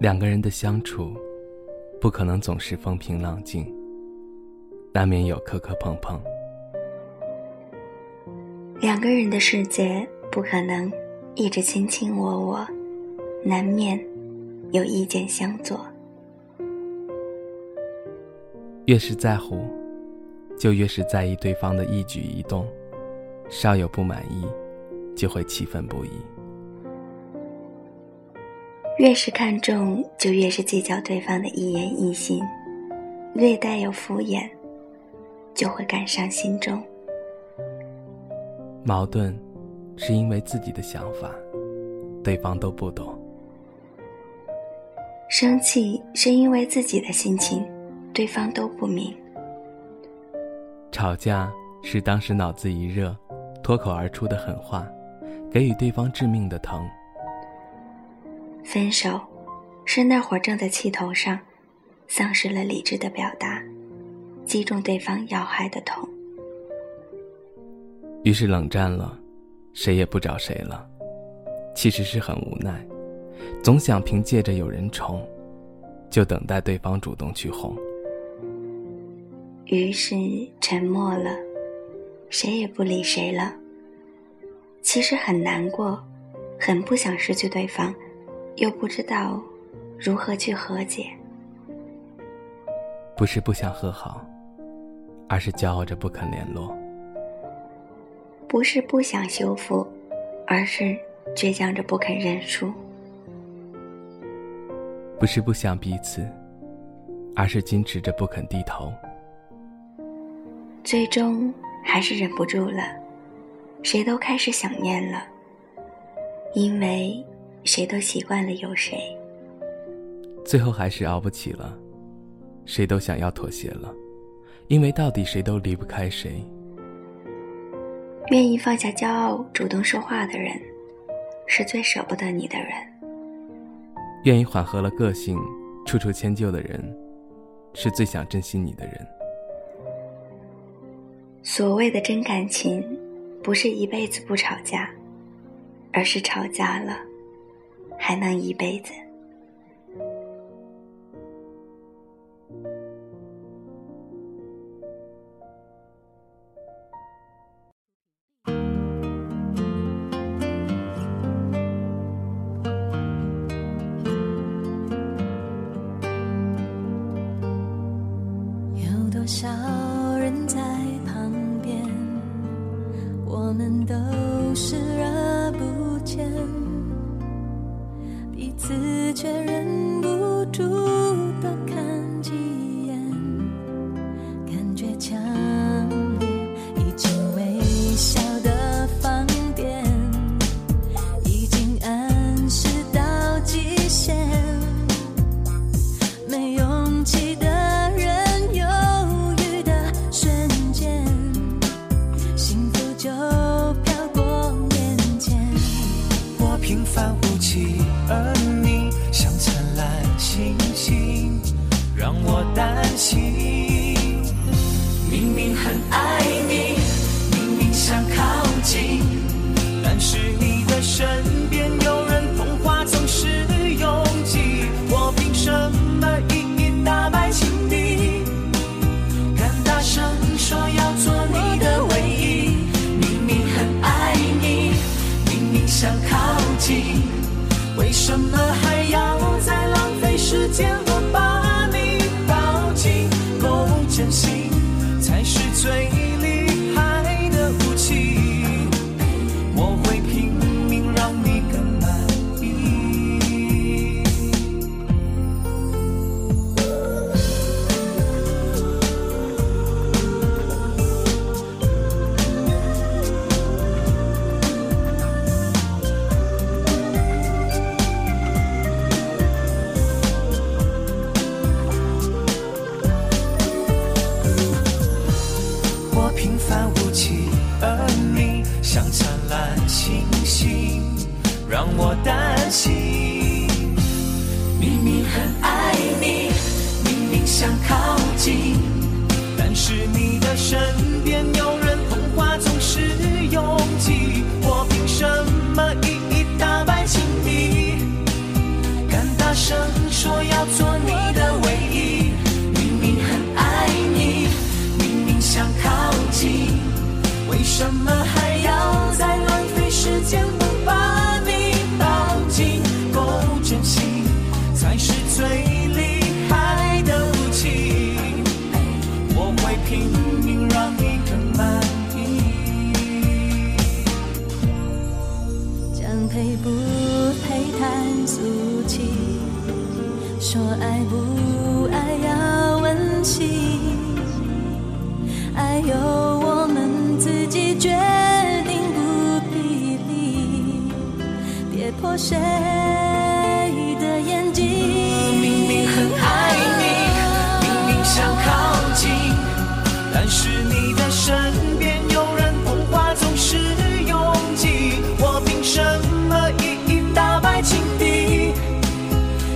两个人的相处，不可能总是风平浪静，难免有磕磕碰碰。两个人的世界不可能一直卿卿我我，难免有意见相左。越是在乎，就越是在意对方的一举一动，稍有不满意，就会气愤不已。越是看重，就越是计较对方的一言一行，略带有敷衍，就会感伤心中。矛盾，是因为自己的想法，对方都不懂；生气，是因为自己的心情，对方都不明；吵架，是当时脑子一热，脱口而出的狠话，给予对方致命的疼。分手，是那会儿正在气头上，丧失了理智的表达，击中对方要害的痛。于是冷战了，谁也不找谁了，其实是很无奈，总想凭借着有人宠，就等待对方主动去哄。于是沉默了，谁也不理谁了。其实很难过，很不想失去对方。又不知道如何去和解，不是不想和好，而是骄傲着不肯联络；不是不想修复，而是倔强着不肯认输；不是不想彼此，而是矜持着不肯低头。最终还是忍不住了，谁都开始想念了，因为。谁都习惯了有谁，最后还是熬不起了，谁都想要妥协了，因为到底谁都离不开谁。愿意放下骄傲、主动说话的人，是最舍不得你的人；愿意缓和了个性、处处迁就的人，是最想珍惜你的人。所谓的真感情，不是一辈子不吵架，而是吵架了。还能一辈子。有多少人在旁边，我们都是人情。明明很爱你，明明想靠近，但是你的身边有人，童话总是拥挤。我凭什么一一打败情敌？敢大声说要做你的唯一。明明很爱你，明明想靠近。为什么还无尽而你像灿烂星星让我担心，明明很爱你，明明想靠近，但是你的身最厉害的武器。我会拼命让你更满意。讲配不配谈俗气，说爱不爱要问起，爱由我们自己决定，不必理，别破谁的眼睛。明明很爱你，明明想靠近，但是你的身边有人童话总是拥挤。我凭什么一一打败情敌？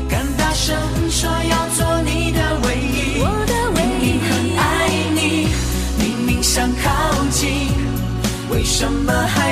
敢大声说要做你的唯一。我的唯一明明很爱你，明明想靠近，为什么还要